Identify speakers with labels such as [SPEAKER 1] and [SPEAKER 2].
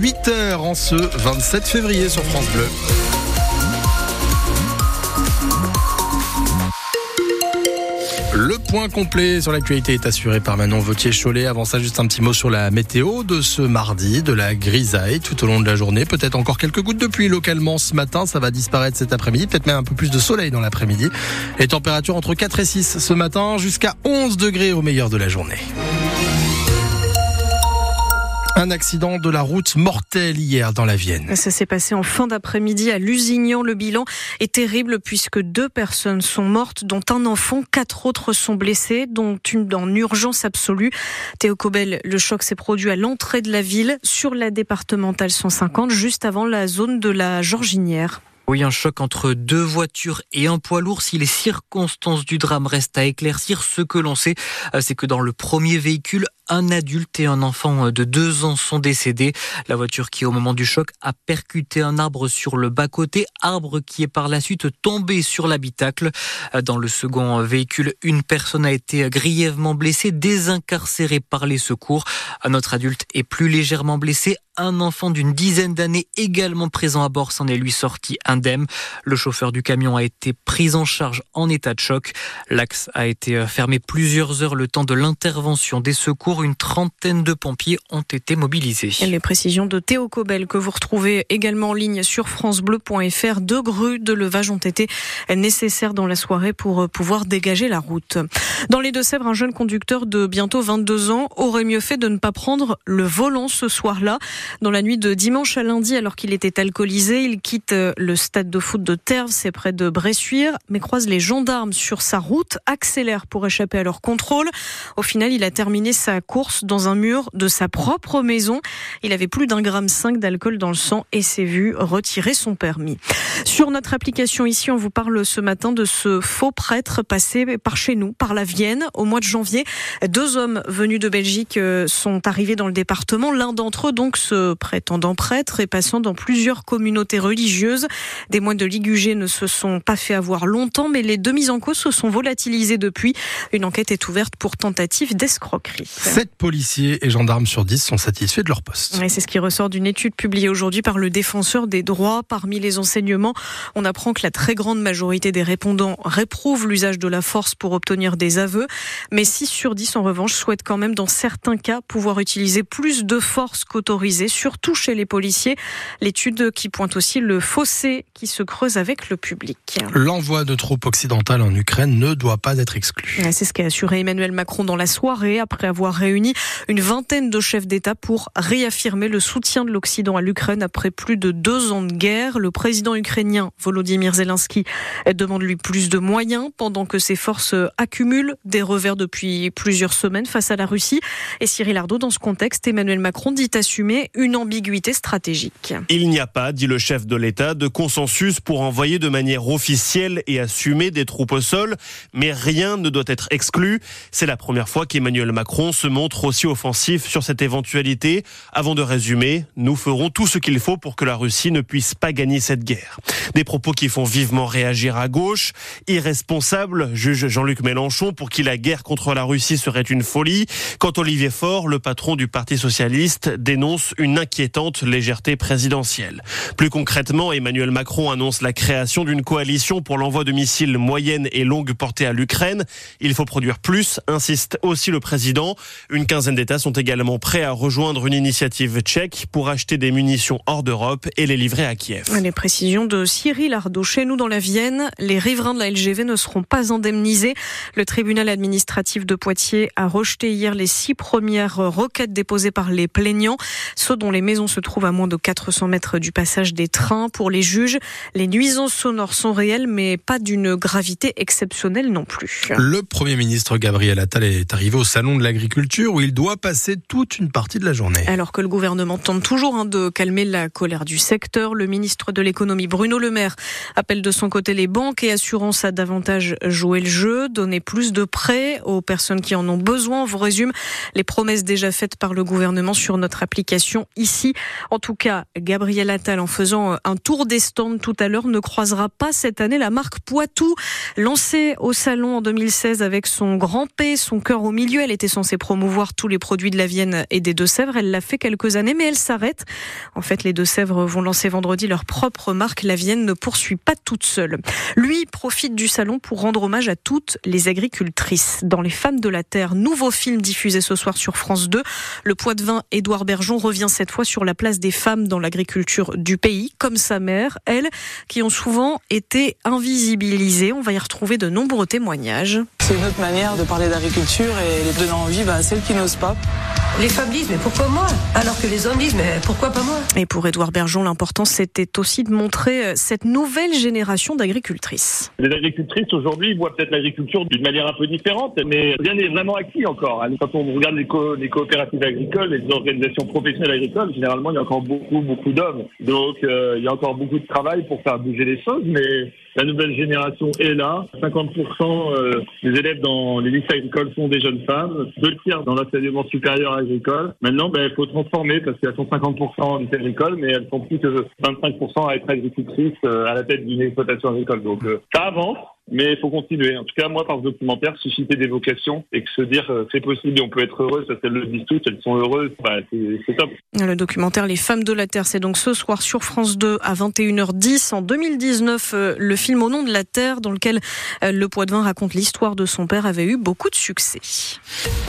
[SPEAKER 1] 8h en ce 27 février sur France Bleu. Le point complet sur l'actualité est assuré par Manon Vautier-Cholet. Avant ça, juste un petit mot sur la météo de ce mardi, de la grisaille tout au long de la journée. Peut-être encore quelques gouttes de pluie localement ce matin. Ça va disparaître cet après-midi. Peut-être même un peu plus de soleil dans l'après-midi. Les températures entre 4 et 6 ce matin jusqu'à 11 degrés au meilleur de la journée. Un accident de la route mortel hier dans la Vienne.
[SPEAKER 2] Ça s'est passé en fin d'après-midi à Lusignan. Le bilan est terrible puisque deux personnes sont mortes, dont un enfant. Quatre autres sont blessés, dont une en urgence absolue. Théo Cobel, le choc s'est produit à l'entrée de la ville, sur la départementale 150, juste avant la zone de la Georginière.
[SPEAKER 3] Oui, un choc entre deux voitures et un poids lourd. Si les circonstances du drame restent à éclaircir, ce que l'on sait, euh, c'est que dans le premier véhicule, un adulte et un enfant de deux ans sont décédés. La voiture qui, au moment du choc, a percuté un arbre sur le bas-côté, arbre qui est par la suite tombé sur l'habitacle. Dans le second véhicule, une personne a été grièvement blessée, désincarcérée par les secours. Un autre adulte est plus légèrement blessé. Un enfant d'une dizaine d'années également présent à bord s'en est lui sorti indemne. Le chauffeur du camion a été pris en charge en état de choc. L'axe a été fermé plusieurs heures le temps de l'intervention des secours. Une trentaine de pompiers ont été mobilisés.
[SPEAKER 2] Les précisions de Théo Cobel que vous retrouvez également en ligne sur francebleu.fr. Deux grues de levage ont été nécessaires dans la soirée pour pouvoir dégager la route. Dans les Deux-Sèvres, un jeune conducteur de bientôt 22 ans aurait mieux fait de ne pas prendre le volant ce soir-là. Dans la nuit de dimanche à lundi, alors qu'il était alcoolisé, il quitte le stade de foot de Terve, c'est près de Bressuire, mais croise les gendarmes sur sa route, accélère pour échapper à leur contrôle. Au final, il a terminé sa course dans un mur de sa propre maison. Il avait plus d'un gramme cinq d'alcool dans le sang et s'est vu retirer son permis. Sur notre application ici, on vous parle ce matin de ce faux prêtre passé par chez nous, par la Vienne, au mois de janvier. Deux hommes venus de Belgique sont arrivés dans le département. L'un d'entre eux, donc, ce prétendant prêtre et passant dans plusieurs communautés religieuses. Des moines de Ligugé ne se sont pas fait avoir longtemps, mais les deux mises en cause se sont volatilisées depuis. Une enquête est ouverte pour tentative d'escroquerie.
[SPEAKER 1] Sept policiers et gendarmes sur 10 sont satisfaits de leur poste.
[SPEAKER 2] c'est ce qui ressort d'une étude publiée aujourd'hui par le défenseur des droits. Parmi les enseignements, on apprend que la très grande majorité des répondants réprouvent l'usage de la force pour obtenir des aveux. Mais 6 sur 10, en revanche, souhaitent quand même, dans certains cas, pouvoir utiliser plus de force qu'autorisé, surtout chez les policiers. L'étude qui pointe aussi le fossé qui se creuse avec le public.
[SPEAKER 1] L'envoi de troupes occidentales en Ukraine ne doit pas être exclu.
[SPEAKER 2] C'est ce qu'a assuré Emmanuel Macron dans la soirée après avoir réuni une vingtaine de chefs d'État pour réaffirmer le soutien de l'Occident à l'Ukraine après plus de deux ans de guerre. Le président ukrainien Volodymyr Zelensky demande lui plus de moyens pendant que ses forces accumulent des revers depuis plusieurs semaines face à la Russie. Et Cyril Ardo, dans ce contexte, Emmanuel Macron dit assumer une ambiguïté stratégique.
[SPEAKER 4] Il n'y a pas, dit le chef de l'État, de consensus pour envoyer de manière officielle et assumée des troupes au sol, mais rien ne doit être exclu. C'est la première fois qu'Emmanuel Macron se montre aussi offensif sur cette éventualité. Avant de résumer, nous ferons tout ce qu'il faut pour que la Russie ne puisse pas gagner cette guerre. Des propos qui font vivement réagir à gauche. Irresponsable, juge Jean-Luc Mélenchon, pour qui la guerre contre la Russie serait une folie. Quand Olivier Faure, le patron du Parti socialiste, dénonce une inquiétante légèreté présidentielle. Plus concrètement, Emmanuel Macron annonce la création d'une coalition pour l'envoi de missiles moyenne et longue portée à l'Ukraine. Il faut produire plus, insiste aussi le président. Une quinzaine d'États sont également prêts à rejoindre une initiative tchèque pour acheter des munitions hors d'Europe et les livrer à Kiev.
[SPEAKER 2] Les précisions de Cyril Ardo. Chez nous, dans la Vienne, les riverains de la LGV ne seront pas indemnisés. Le tribunal administratif de Poitiers a rejeté hier les six premières requêtes déposées par les plaignants, ceux dont les maisons se trouvent à moins de 400 mètres du passage des trains. Pour les juges, les nuisances sonores sont réelles, mais pas d'une gravité exceptionnelle non plus.
[SPEAKER 1] Le Premier ministre Gabriel Attal est arrivé au Salon de l'Agriculture où il doit passer toute une partie de la journée.
[SPEAKER 2] Alors que le gouvernement tente toujours hein, de calmer la colère du secteur, le ministre de l'économie Bruno Le Maire appelle de son côté les banques et assurances à davantage jouer le jeu, donner plus de prêts aux personnes qui en ont besoin. On vous résume les promesses déjà faites par le gouvernement sur notre application ici. En tout cas, Gabriel Attal, en faisant un tour des stands tout à l'heure, ne croisera pas cette année la marque Poitou, lancée au salon en 2016 avec son grand P, son cœur au milieu. Elle était censée promouvoir promouvoir tous les produits de la Vienne et des Deux-Sèvres. Elle l'a fait quelques années, mais elle s'arrête. En fait, les Deux-Sèvres vont lancer vendredi leur propre marque. La Vienne ne poursuit pas toute seule. Lui profite du salon pour rendre hommage à toutes les agricultrices. Dans Les Femmes de la Terre, nouveau film diffusé ce soir sur France 2. Le poids de vin Édouard Bergeon revient cette fois sur la place des femmes dans l'agriculture du pays, comme sa mère, elle, qui ont souvent été invisibilisées. On va y retrouver de nombreux témoignages.
[SPEAKER 5] C'est une autre manière de parler d'agriculture et de donner envie bah, à celles qui n'osent pas.
[SPEAKER 6] Les femmes disent mais pourquoi moi? Alors que les hommes disent mais pourquoi pas moi?
[SPEAKER 2] Et pour Édouard Bergeon, l'important c'était aussi de montrer euh, cette nouvelle génération d'agricultrices.
[SPEAKER 7] Les agricultrices aujourd'hui voient peut-être l'agriculture d'une manière un peu différente, mais rien n'est vraiment acquis encore. Quand on regarde les, les, coopératives agricoles, les organisations professionnelles agricoles, généralement il y a encore beaucoup beaucoup d'hommes. Donc euh, il y a encore beaucoup de travail pour faire bouger les choses, mais la nouvelle génération est là. 50% euh, des élèves dans les lycées agricoles sont des jeunes femmes, deux tiers dans l'enseignement supérieur agricole. Maintenant, ben, il faut transformer parce qu'elles sont 50% en lycée agricole, mais elles sont plus que 25% à être agricultrices euh, à la tête d'une exploitation agricole. Donc euh, ça avance. Mais il faut continuer. En tout cas, moi, par ce documentaire, susciter des vocations et que se dire euh, c'est possible et on peut être heureux, ça elles le disent toutes, elles sont heureuses, bah, c'est top.
[SPEAKER 2] Le documentaire Les Femmes de la Terre, c'est donc ce soir sur France 2 à 21h10. En 2019, euh, le film Au nom de la Terre, dans lequel euh, le poids de vin raconte l'histoire de son père, avait eu beaucoup de succès.